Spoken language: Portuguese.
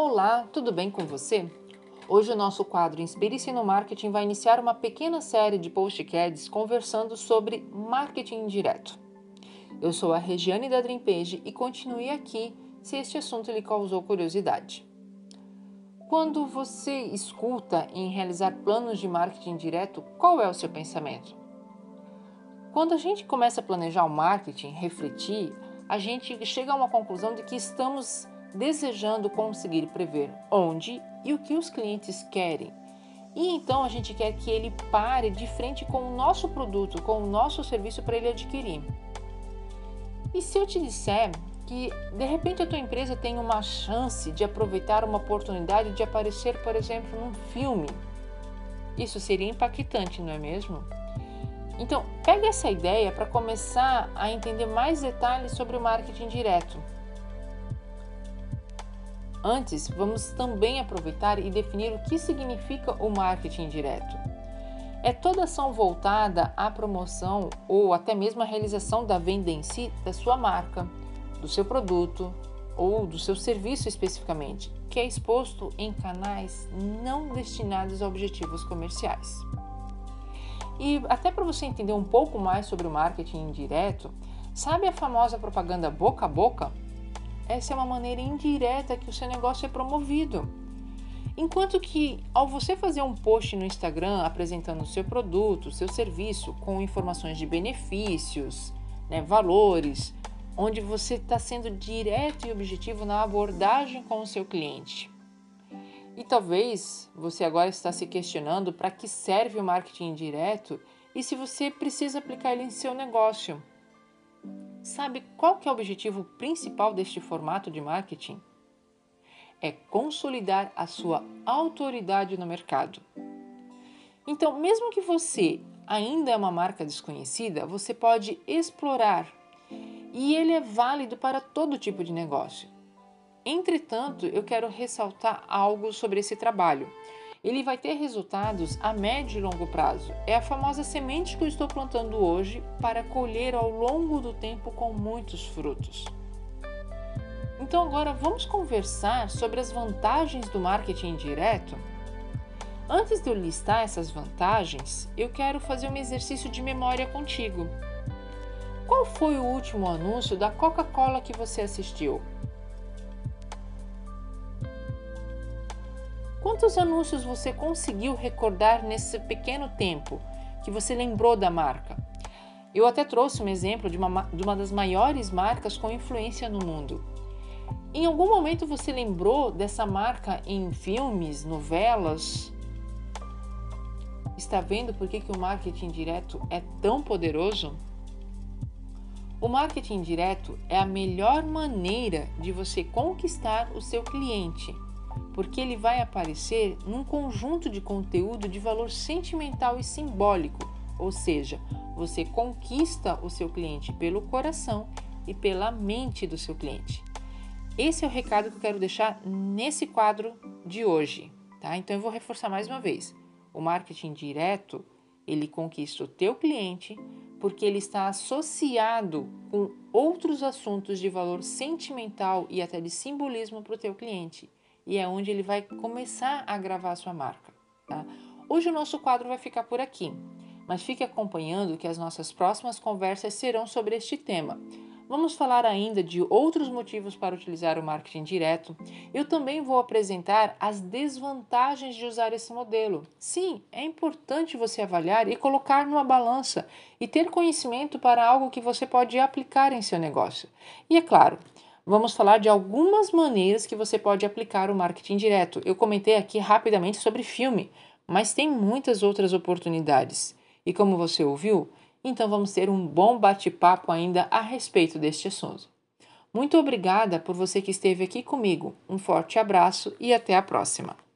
Olá, tudo bem com você? Hoje o nosso quadro Inspire-se no Marketing vai iniciar uma pequena série de postcards conversando sobre marketing indireto. Eu sou a Regiane da Dreampage e continue aqui se este assunto lhe causou curiosidade. Quando você escuta em realizar planos de marketing direto, qual é o seu pensamento? Quando a gente começa a planejar o marketing, refletir, a gente chega a uma conclusão de que estamos desejando conseguir prever onde e o que os clientes querem. E então a gente quer que ele pare de frente com o nosso produto, com o nosso serviço para ele adquirir. E se eu te disser que de repente a tua empresa tem uma chance de aproveitar uma oportunidade de aparecer, por exemplo, num filme, isso seria impactante, não é mesmo? Então, pega essa ideia para começar a entender mais detalhes sobre o marketing direto. Antes, vamos também aproveitar e definir o que significa o marketing direto. É toda ação voltada à promoção ou até mesmo à realização da venda em si da sua marca, do seu produto ou do seu serviço especificamente, que é exposto em canais não destinados a objetivos comerciais. E até para você entender um pouco mais sobre o marketing indireto, sabe a famosa propaganda boca a boca? Essa é uma maneira indireta que o seu negócio é promovido. Enquanto que ao você fazer um post no Instagram apresentando o seu produto, seu serviço, com informações de benefícios, né, valores, onde você está sendo direto e objetivo na abordagem com o seu cliente. E talvez você agora está se questionando para que serve o marketing direto e se você precisa aplicar ele em seu negócio. Sabe qual que é o objetivo principal deste formato de marketing? É consolidar a sua autoridade no mercado. Então, mesmo que você ainda é uma marca desconhecida, você pode explorar e ele é válido para todo tipo de negócio. Entretanto, eu quero ressaltar algo sobre esse trabalho ele vai ter resultados a médio e longo prazo. É a famosa semente que eu estou plantando hoje para colher ao longo do tempo com muitos frutos. Então, agora vamos conversar sobre as vantagens do marketing direto? Antes de eu listar essas vantagens, eu quero fazer um exercício de memória contigo. Qual foi o último anúncio da Coca-Cola que você assistiu? Quantos anúncios você conseguiu recordar nesse pequeno tempo que você lembrou da marca? Eu até trouxe um exemplo de uma, de uma das maiores marcas com influência no mundo. Em algum momento você lembrou dessa marca em filmes, novelas? Está vendo por que, que o marketing direto é tão poderoso? O marketing direto é a melhor maneira de você conquistar o seu cliente porque ele vai aparecer num conjunto de conteúdo de valor sentimental e simbólico, ou seja, você conquista o seu cliente pelo coração e pela mente do seu cliente. Esse é o recado que eu quero deixar nesse quadro de hoje, tá? Então eu vou reforçar mais uma vez. O marketing direto, ele conquista o teu cliente porque ele está associado com outros assuntos de valor sentimental e até de simbolismo para o teu cliente e é onde ele vai começar a gravar a sua marca. Tá? Hoje o nosso quadro vai ficar por aqui, mas fique acompanhando que as nossas próximas conversas serão sobre este tema. Vamos falar ainda de outros motivos para utilizar o marketing direto. Eu também vou apresentar as desvantagens de usar esse modelo. Sim, é importante você avaliar e colocar numa balança e ter conhecimento para algo que você pode aplicar em seu negócio. E é claro, vamos falar de algumas maneiras que você pode aplicar o marketing direto. Eu comentei aqui rapidamente sobre filme, mas tem muitas outras oportunidades. E como você ouviu, então vamos ter um bom bate-papo ainda a respeito deste assunto. Muito obrigada por você que esteve aqui comigo. Um forte abraço e até a próxima.